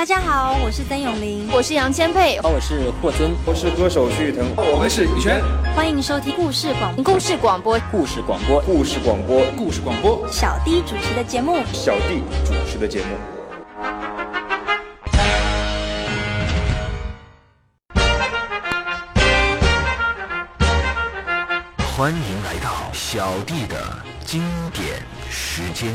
大家好，我是曾永玲，我是杨千霈，我是霍尊，我是歌手徐誉滕，我们是羽泉。欢迎收听故事广故事广播。故事广播。故事广播。故事广播。小弟主持的节目。小弟主持的节目。欢迎来到小弟的经典时间。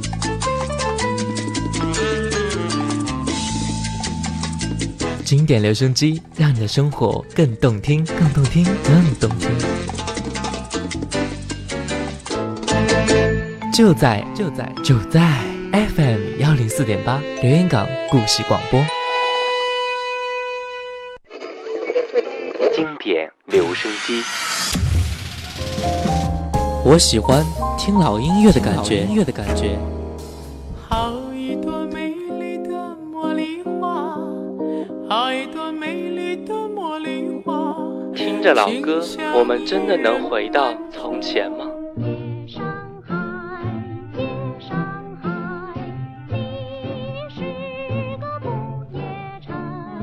经典留声机，让你的生活更动听，更动听，更动听。就在就在就在 FM 幺零四点八，留言港故事广播。经典留声机，我喜欢听老音乐的感觉，音乐的感觉。听着老歌，我们真的能回到从前吗？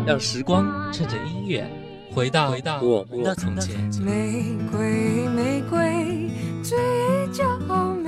让时光趁着音乐回到回到我们的从前。玫瑰，玫瑰，最娇美。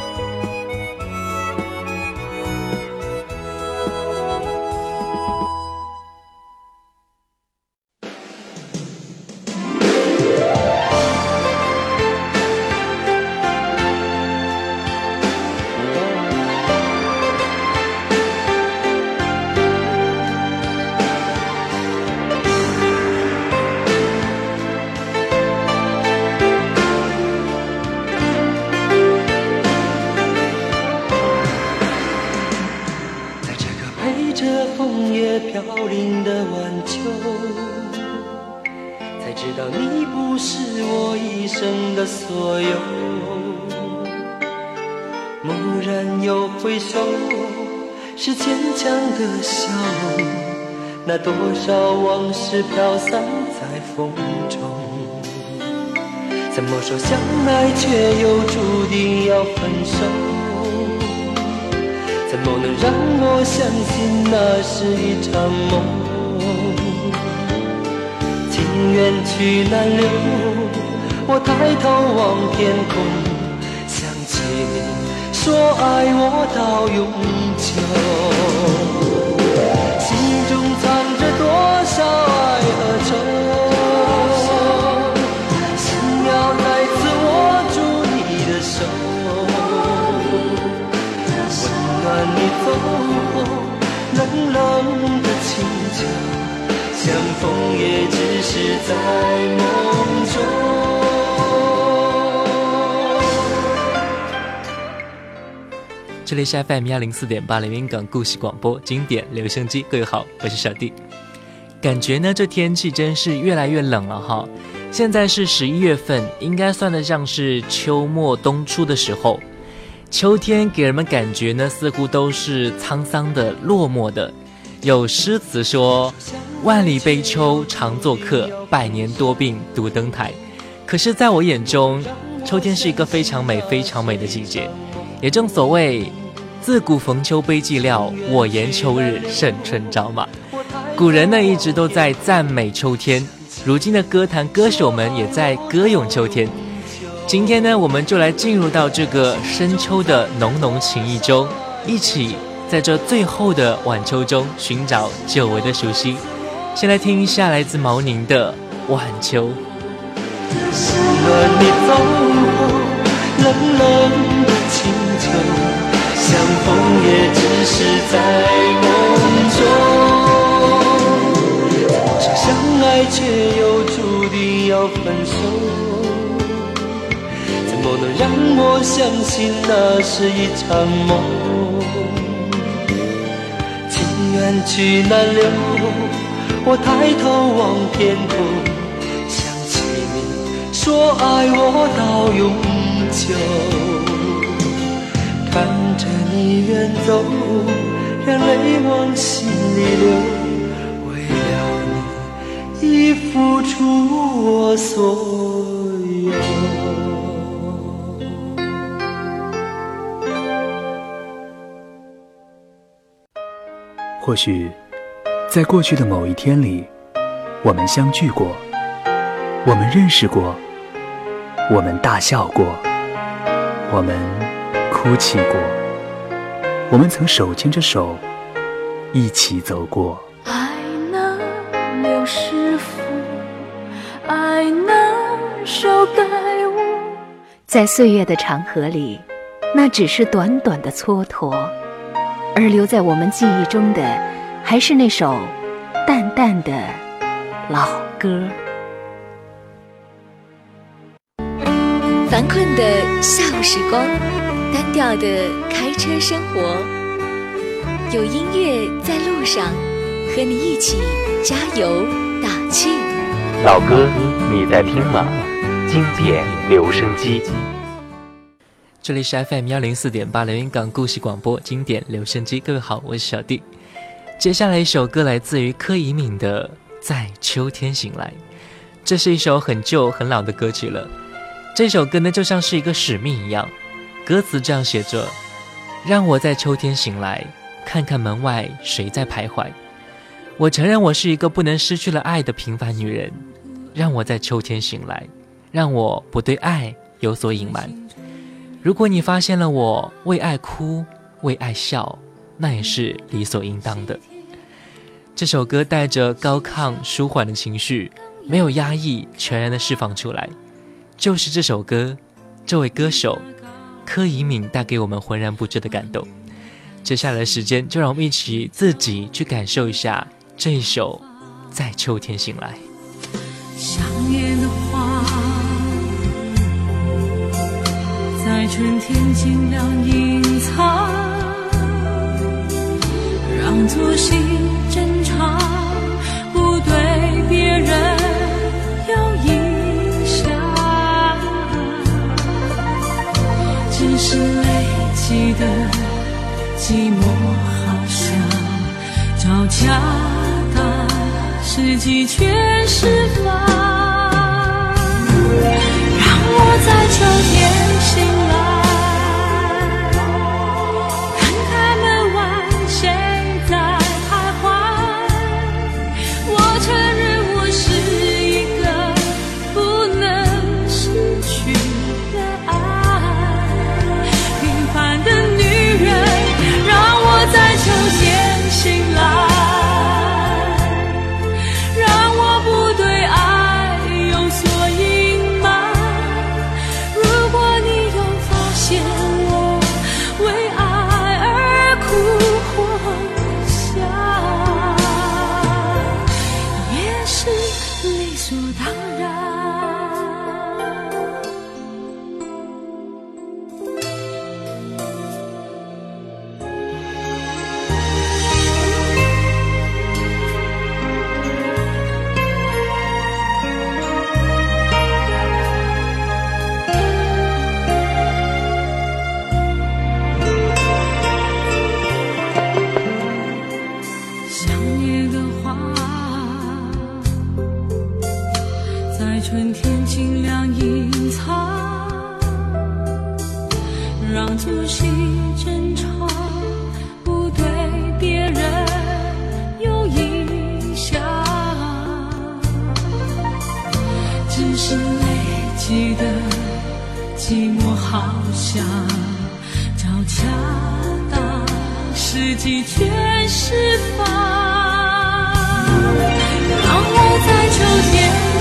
的笑那多少往事飘散在风中，怎么说相爱却又注定要分手？怎么能让我相信那是一场梦？情缘去难留，我抬头望天空，想起你说爱我到永久。是在梦中。这里是 FM 幺零四点八连云港故事广播经典留声机，各位好，我是小弟。感觉呢，这天气真是越来越冷了哈。现在是十一月份，应该算得上是秋末冬初的时候。秋天给人们感觉呢，似乎都是沧桑的、落寞的。有诗词说：“万里悲秋常作客，百年多病独登台。”可是，在我眼中，秋天是一个非常美、非常美的季节。也正所谓：“自古逢秋悲寂寥，我言秋日胜春朝。”嘛。古人呢一直都在赞美秋天，如今的歌坛歌手们也在歌咏秋天。今天呢，我们就来进入到这个深秋的浓浓情意中，一起在这最后的晚秋中寻找久违的熟悉。先来听一下来自毛宁的《晚秋。暖你走后，冷冷的清秋，相逢也只是在梦中。我想相爱，却又注定要分手，怎么能让我相信那是一场梦？情缘去难留，我抬头望天空。想起你说爱我到永久，看着你远走，让泪往心里流，为了你已付出我所有。或许，在过去的某一天里，我们相聚过，我们认识过。我们大笑过，我们哭泣过，我们曾手牵着手一起走过。爱能留师傅，爱那首给我。在岁月的长河里，那只是短短的蹉跎，而留在我们记忆中的，还是那首淡淡的老歌。烦困的下午时光，单调的开车生活，有音乐在路上，和你一起加油打气。老歌，你在听吗？经典留声机。这里是 FM 幺零四点八连云港故事广播经典留声机。各位好，我是小弟。接下来一首歌来自于柯以敏的《在秋天醒来》，这是一首很旧很老的歌曲了。这首歌呢，就像是一个使命一样，歌词这样写着：“让我在秋天醒来，看看门外谁在徘徊。我承认我是一个不能失去了爱的平凡女人。让我在秋天醒来，让我不对爱有所隐瞒。如果你发现了我为爱哭，为爱笑，那也是理所应当的。”这首歌带着高亢舒缓的情绪，没有压抑，全然的释放出来。就是这首歌，这位歌手柯以敏带给我们浑然不知的感动。接下来的时间，就让我们一起自己去感受一下这一首《在秋天醒来》。想念的花，在春天尽量隐藏，让作息正常，不对别人有影响。只。是累积的寂寞，好像找恰当时机全释放，起争吵，不对别人有影响，只是累积的寂寞好像刀架到时机全释放，当我在秋天。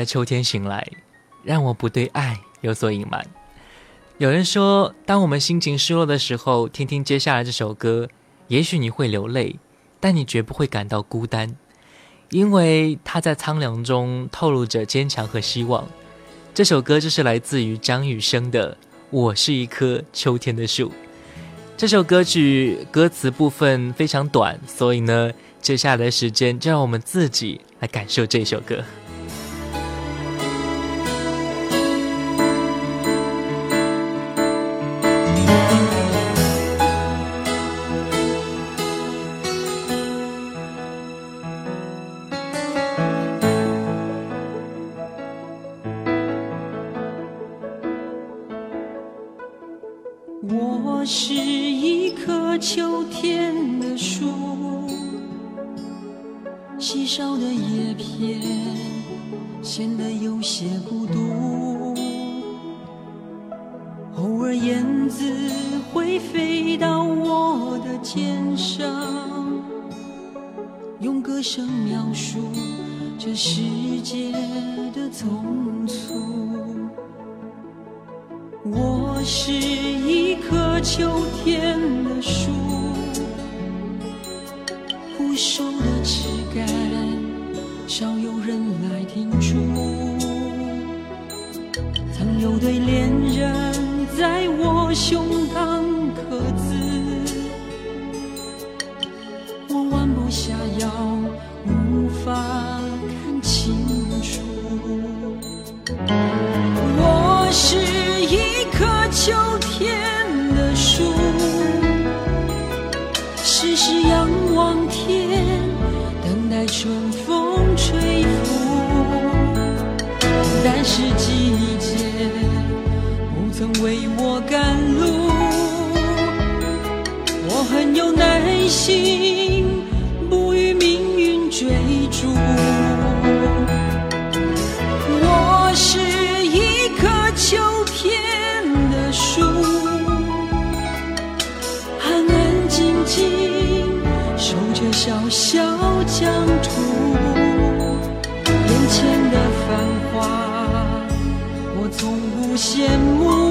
在秋天醒来，让我不对爱有所隐瞒。有人说，当我们心情失落的时候，听听接下来这首歌，也许你会流泪，但你绝不会感到孤单，因为它在苍凉中透露着坚强和希望。这首歌就是来自于张雨生的《我是一棵秋天的树》。这首歌曲歌词部分非常短，所以呢，接下来的时间就让我们自己来感受这首歌。为我赶路，我很有耐心，不与命运追逐。我是一棵秋天的树，安安静静守着小小疆土。眼前的繁华，我从不羡慕，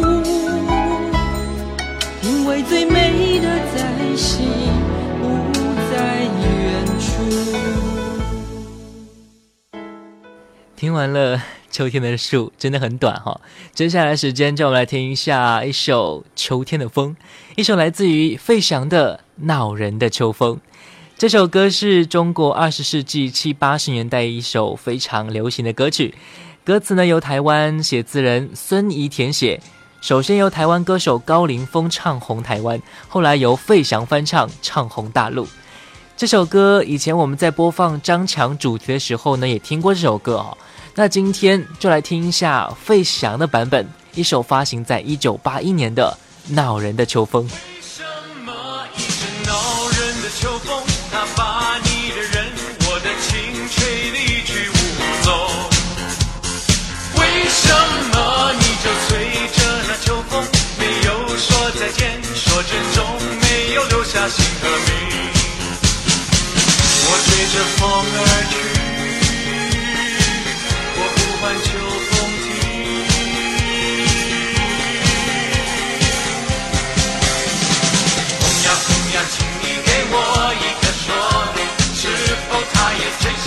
听完了秋天的树，真的很短哈。接下来时间，就我们来听一下一首《秋天的风》，一首来自于费翔的《恼人的秋风》。这首歌是中国二十世纪七八十年代一首非常流行的歌曲，歌词呢由台湾写字人孙怡填写。首先由台湾歌手高凌风唱红台湾，后来由费翔翻唱唱红大陆。这首歌以前我们在播放张强主题的时候呢，也听过这首歌哦。那今天就来听一下费翔的版本，一首发行在一九八一年的《恼人的秋风》。什么一阵恼人的秋风，它把你的人，我的情吹得一去无踪。为什么你就随着那秋风，没有说再见，说珍重，没有留下姓着风而去，我呼唤秋风停。风呀风呀，请你给我一个说明，是否他也真心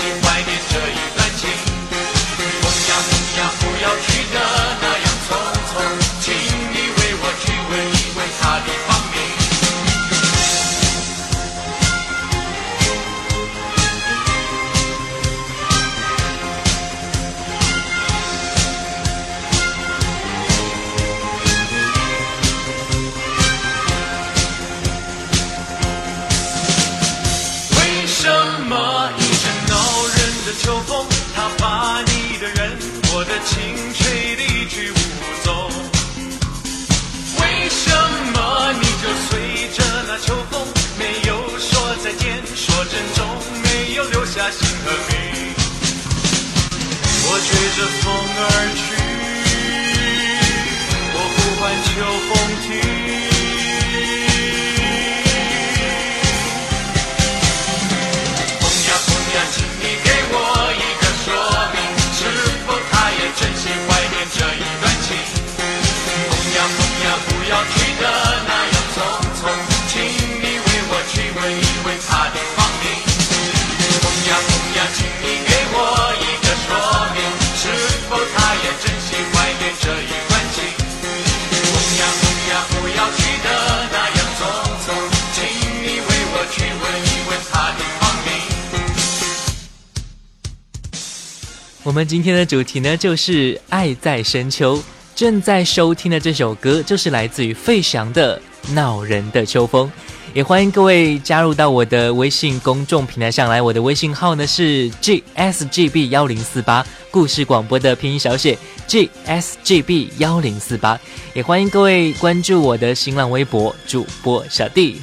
追着风而去，我呼唤秋风停。这一段情？风呀风呀，不要去的那样匆匆，请你为我去问一问他的芳名。我们今天的主题呢，就是爱在深秋。正在收听的这首歌，就是来自于费翔的《恼人的秋风》。也欢迎各位加入到我的微信公众平台上来，我的微信号呢是 gsgb 幺零四八，故事广播的拼音小写 gsgb 幺零四八。也欢迎各位关注我的新浪微博主播小弟。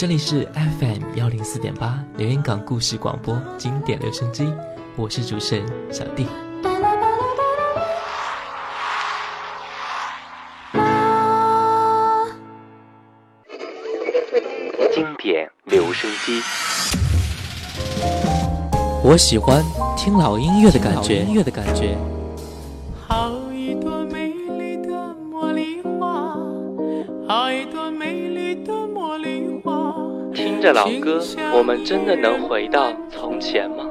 这里是 FM 幺零四点八连云港故事广播经典留声机，我是主持人小弟。经典留声机，我喜欢听老音乐的感觉。音乐的感觉。好一朵美丽的茉莉花，好一朵。听着老歌，我们真的能回到从前吗？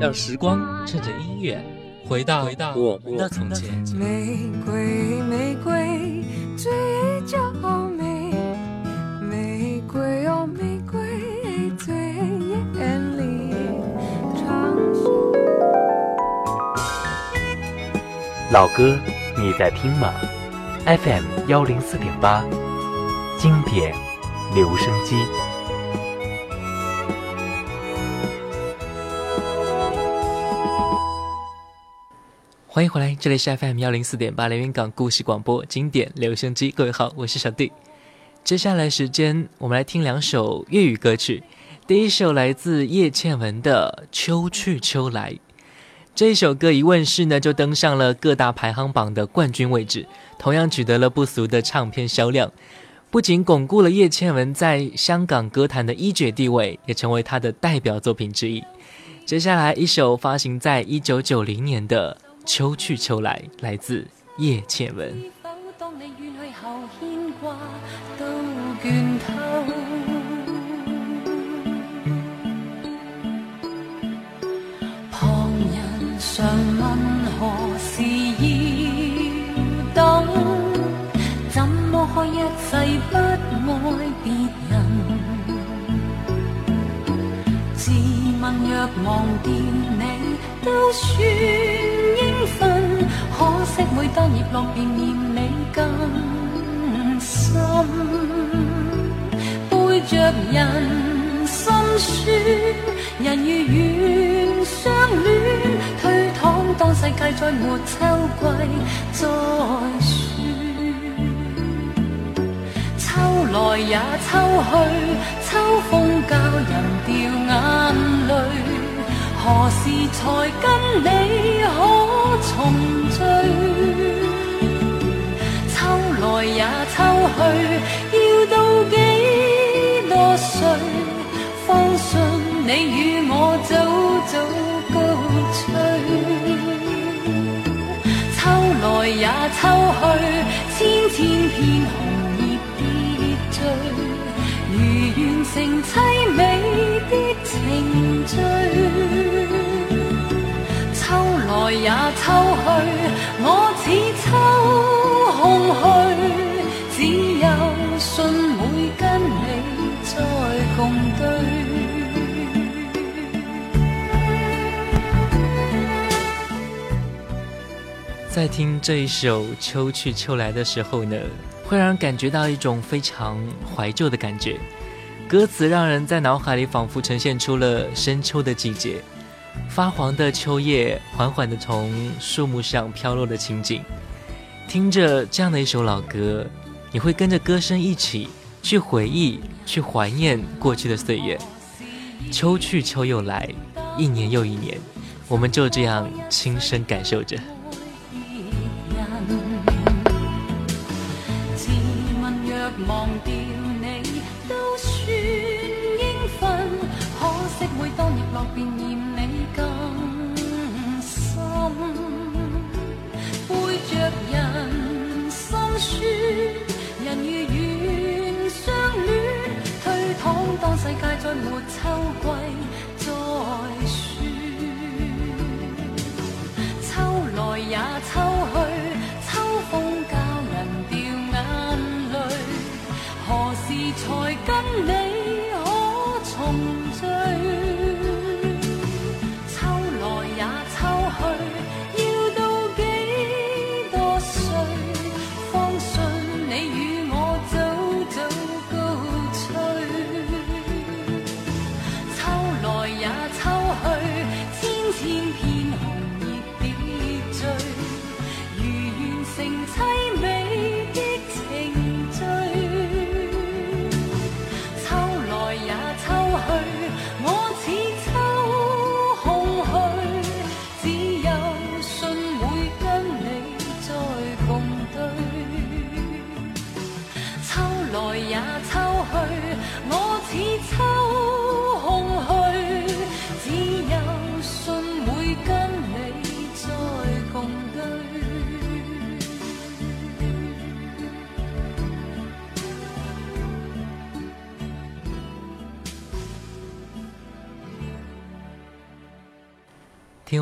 让时光趁着音乐回到回到我们的从前。玫瑰，玫瑰，最。老歌你在听吗？FM 幺零四点八，经典留声机。欢迎回来，这里是 FM 幺零四点八连云港故事广播经典留声机。各位好，我是小弟。接下来时间，我们来听两首粤语歌曲。第一首来自叶倩文的《秋去秋来》，这一首歌一问世呢，就登上了各大排行榜的冠军位置，同样取得了不俗的唱片销量。不仅巩固了叶倩文在香港歌坛的一绝地位，也成为她的代表作品之一。接下来一首发行在一九九零年的《秋去秋来》，来自叶倩文。世不爱别人？自问若忘掉你，都算应份。可惜每当叶落，便念你更深。背着人心酸，人如愿相恋，推搪当世界再没秋季再来也秋去，秋风教人掉眼泪。何时才跟你可重聚？秋来也秋去，要到几多岁，方信你与我早早告吹？秋来也秋去，千千片红如完成凄美的程序，秋来也秋去，我似秋空虚，只有信会跟你再共对。在听这一首《秋去秋来》的时候呢？会让人感觉到一种非常怀旧的感觉，歌词让人在脑海里仿佛呈现出了深秋的季节，发黄的秋叶缓缓地从树木上飘落的情景。听着这样的一首老歌，你会跟着歌声一起去回忆、去怀念过去的岁月。秋去秋又来，一年又一年，我们就这样亲身感受着。忘掉你都算应份，可惜每当叶落便嫌你更深。背着人心酸，人如愿相恋，推搪当世界再没秋季再说。秋来也秋才跟你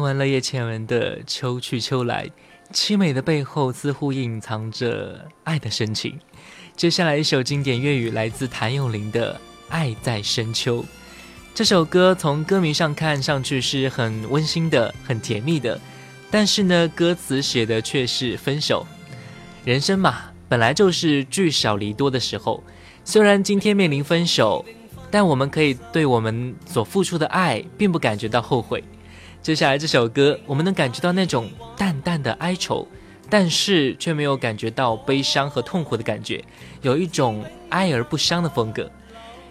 听完了叶倩文的《秋去秋来》，凄美的背后似乎隐藏着爱的深情。接下来一首经典粤语，来自谭咏麟的《爱在深秋》。这首歌从歌名上看上去是很温馨的、很甜蜜的，但是呢，歌词写的却是分手。人生嘛，本来就是聚少离多的时候。虽然今天面临分手，但我们可以对我们所付出的爱，并不感觉到后悔。接下来这首歌，我们能感觉到那种淡淡的哀愁，但是却没有感觉到悲伤和痛苦的感觉，有一种哀而不伤的风格。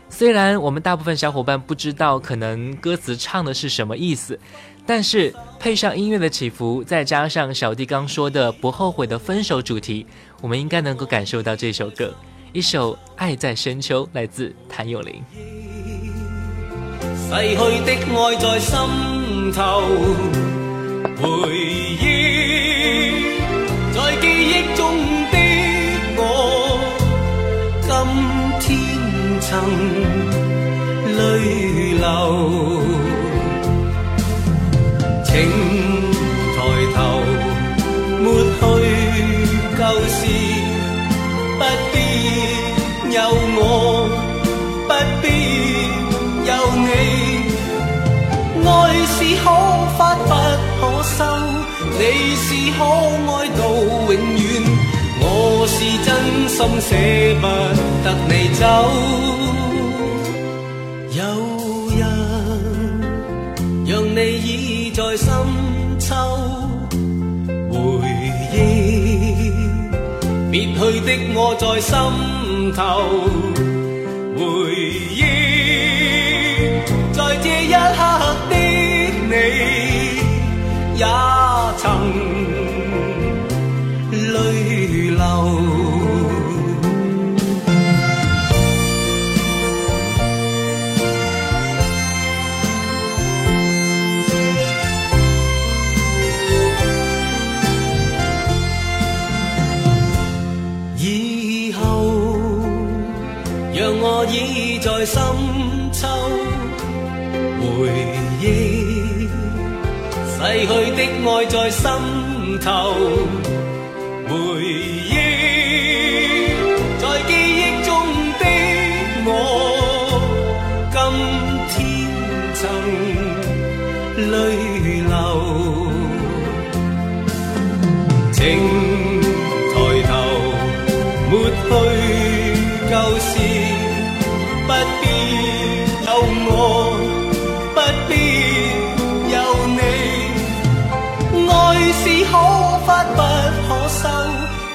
虽然我们大部分小伙伴不知道可能歌词唱的是什么意思，但是配上音乐的起伏，再加上小弟刚说的不后悔的分手主题，我们应该能够感受到这首歌，一首《爱在深秋》，来自谭咏麟。逝去的爱在心。头，回忆在记忆中的我，今天曾泪流。请抬头，抹去爱是可发不可收，你是可爱到永远，我是真心舍不得你走。有人让你倚在深秋，回忆别去的我在心头，逝去的爱在心頭，回憶在記憶中的我，今天曾淚流。請抬頭，抹去舊事，不必有我，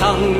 曾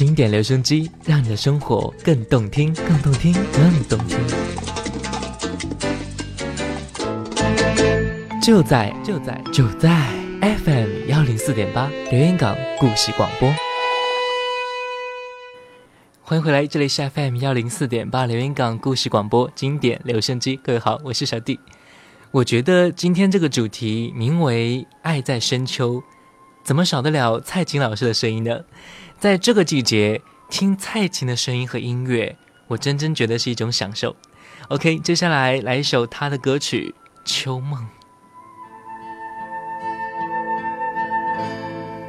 经典留声机，让你的生活更动听，更动听，更动听。就在就在就在 FM 幺零四点八留言港故事广播，欢迎回来，这里是 FM 幺零四点八留言港故事广播经典留声机。各位好，我是小弟。我觉得今天这个主题名为“爱在深秋”，怎么少得了蔡琴老师的声音呢？在这个季节听蔡琴的声音和音乐，我真真觉得是一种享受。OK，接下来来一首她的歌曲《秋梦》。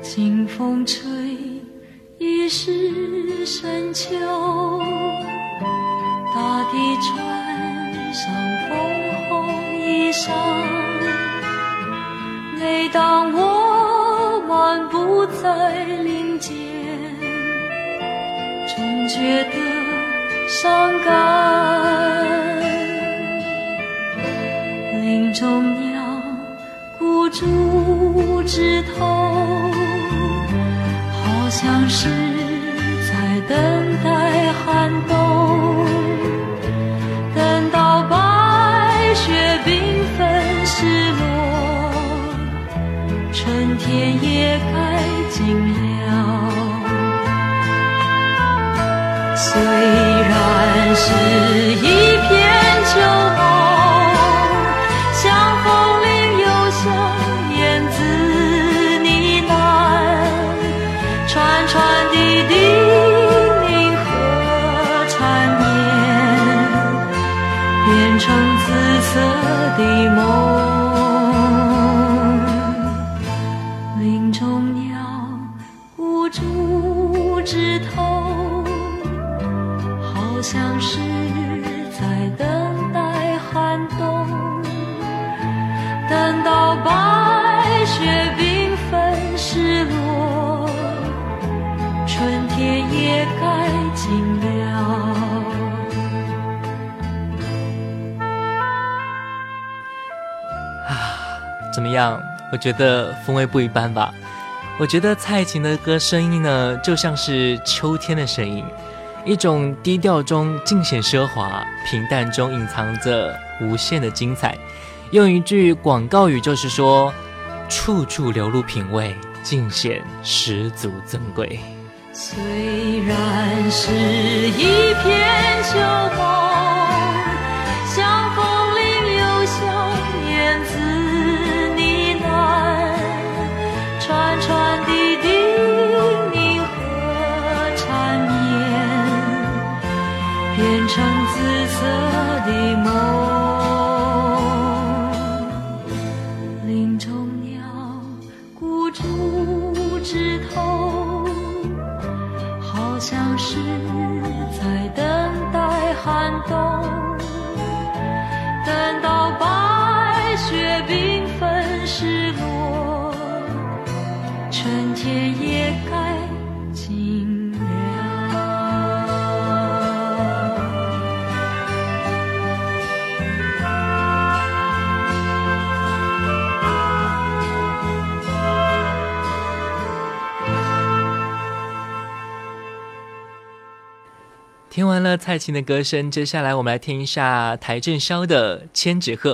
清风吹，已是深秋，大地穿上枫红衣裳。每当我漫步在林间，总觉得伤感。林中鸟孤注枝头。好像是在等待寒冬。虽怎么样？我觉得风味不一般吧。我觉得蔡琴的歌声音呢，就像是秋天的声音，一种低调中尽显奢华，平淡中隐藏着无限的精彩。用一句广告语就是说：处处流露品味，尽显十足珍贵。虽然是一片秋风，听完了蔡琴的歌声，接下来我们来听一下邰正宵的《千纸鹤》。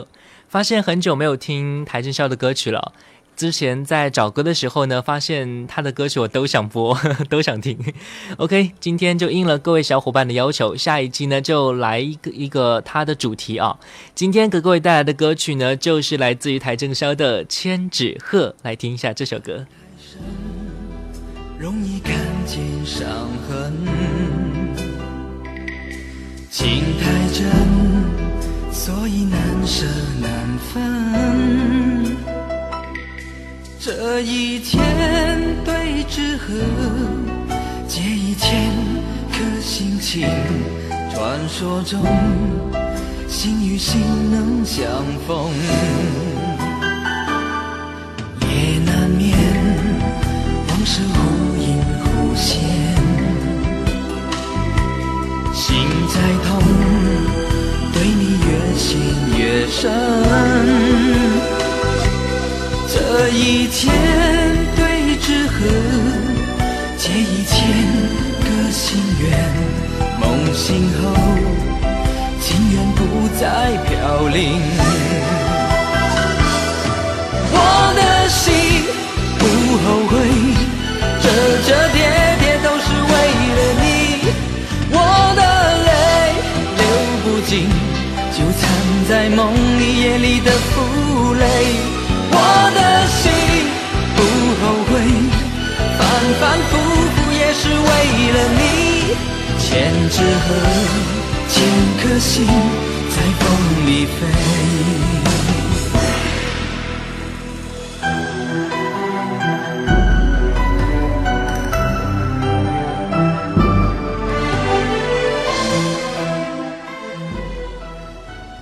发现很久没有听邰正宵的歌曲了。之前在找歌的时候呢，发现他的歌曲我都想播，都想听。OK，今天就应了各位小伙伴的要求，下一期呢就来一个一个他的主题啊。今天给各位带来的歌曲呢，就是来自于邰正宵的《千纸鹤》，来听一下这首歌。容易看见伤痕，情太真，所以难舍难分。这一天对纸鹤，借一千颗心情，传说中心与心能相逢，再痛，对你越陷越深。这一千对纸鹤，借一千个心愿，梦醒后，情缘不再飘零。是为了你。千纸鹤，千颗心在风里飞。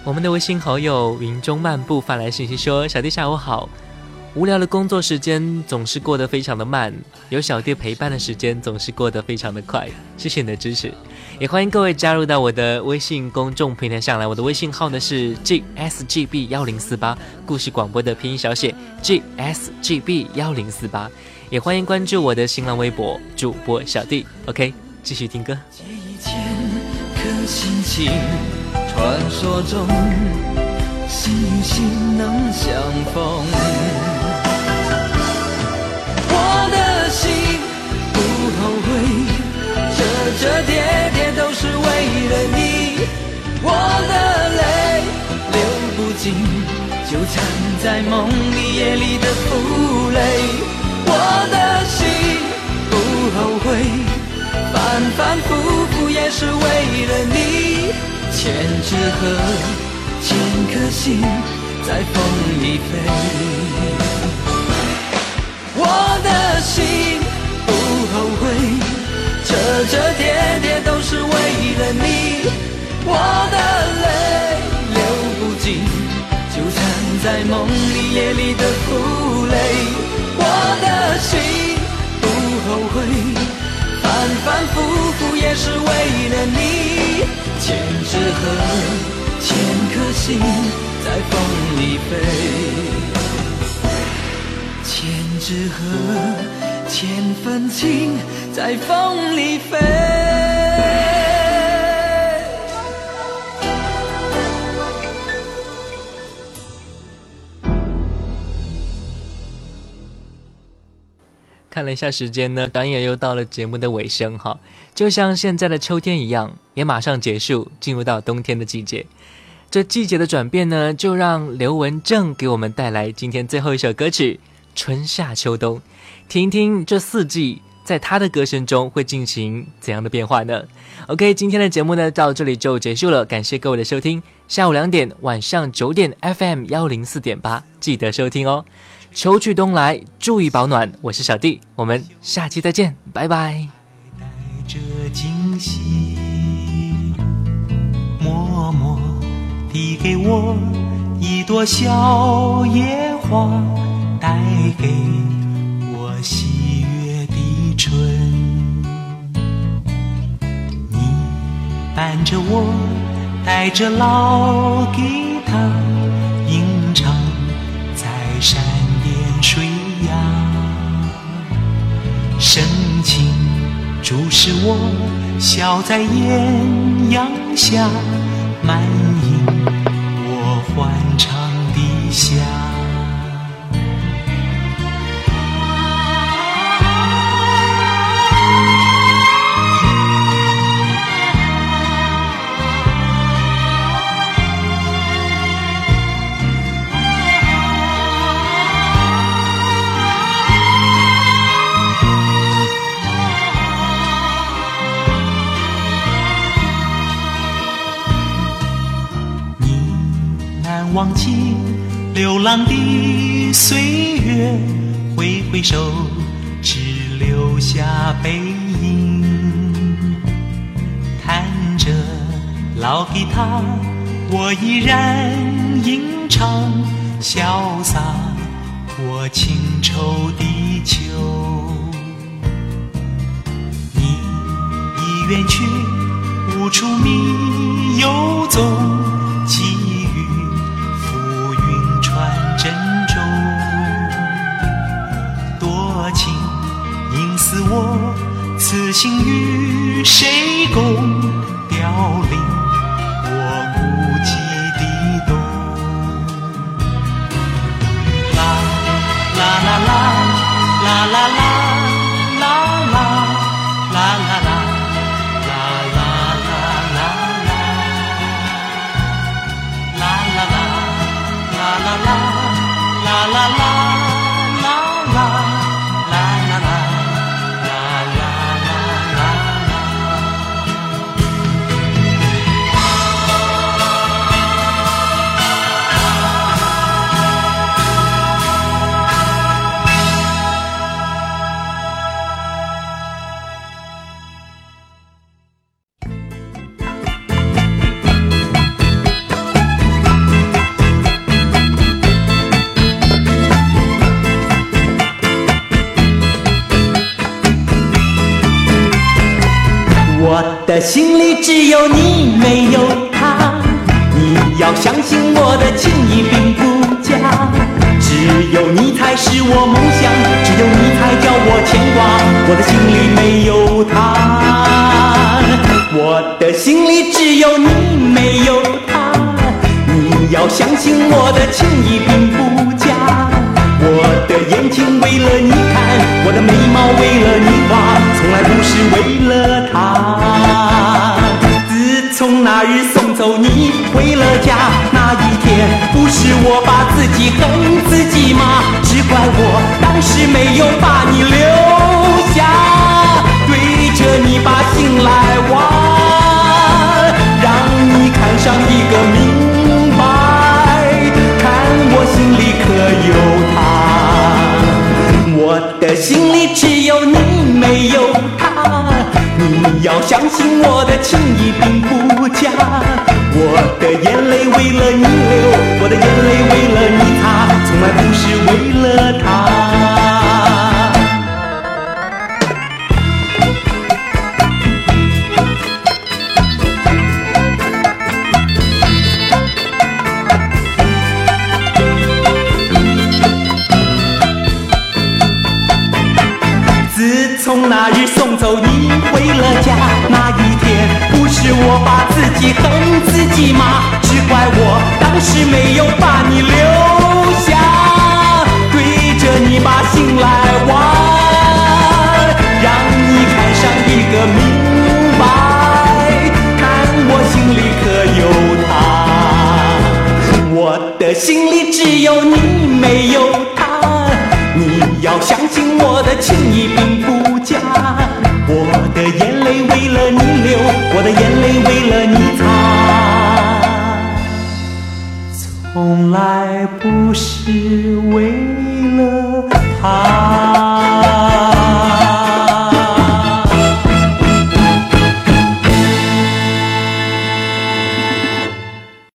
我们的微信好友云中漫步发来信息说：“小弟下午好，无聊的工作时间总是过得非常的慢，有小弟陪伴的时间总是过得非常的快。谢谢你的支持，也欢迎各位加入到我的微信公众平台上来。我的微信号呢是 gsgb 幺零四八，故事广播的拼音小写 gsgb 幺零四八，也欢迎关注我的新浪微博主播小弟。OK，继续听歌。借一千颗心情。传说中，心与心能相逢，心，纠缠在梦里夜里的负累。我的心不后悔，反反复复也是为了你。千纸鹤，千颗心在风里飞。我的心不后悔，彻彻夜夜都是为了你。我的泪，在梦里夜里的负累。我的心不后悔，反反复复也是为了你。千纸鹤，千颗心在风里飞。千纸鹤，千份情在风里飞。看了一下时间呢，转眼又到了节目的尾声哈，就像现在的秋天一样，也马上结束，进入到冬天的季节。这季节的转变呢，就让刘文正给我们带来今天最后一首歌曲《春夏秋冬》，听听这四季在他的歌声中会进行怎样的变化呢？OK，今天的节目呢到这里就结束了，感谢各位的收听。下午两点、晚上九点，FM 幺零四点八，记得收听哦。秋去冬来，注意保暖。我是小弟，我们下期再见，拜拜。带着惊喜，默默递给我一朵小野花，带给我喜悦的春。你伴着我，带着老吉他，吟唱在山。水呀，深情注视我，笑在艳阳下，满盈我欢畅的笑。忘记流浪的岁月，挥挥手，只留下背影。弹着老吉他，我依然吟唱，潇洒过情愁的秋。你已远去，无处觅游踪。我此心与谁共？凋零有你，没有他。你要相信我的情谊并不假，只有你才是我梦想，只有你才叫我牵挂。我的心里没有他，我的心里只有你，没有他。你要相信我的情谊并不假，我的眼睛为了你看，我的眉毛为了你画，从来不是为了他。从那日送走你回了家那一天，不是。我把自己恨自己吗？只怪我当时没有把你留下，对着你把心来挖，让你看上一个明白，看我心里可有他？我的心里只有你，没有他。你要相信我的情意并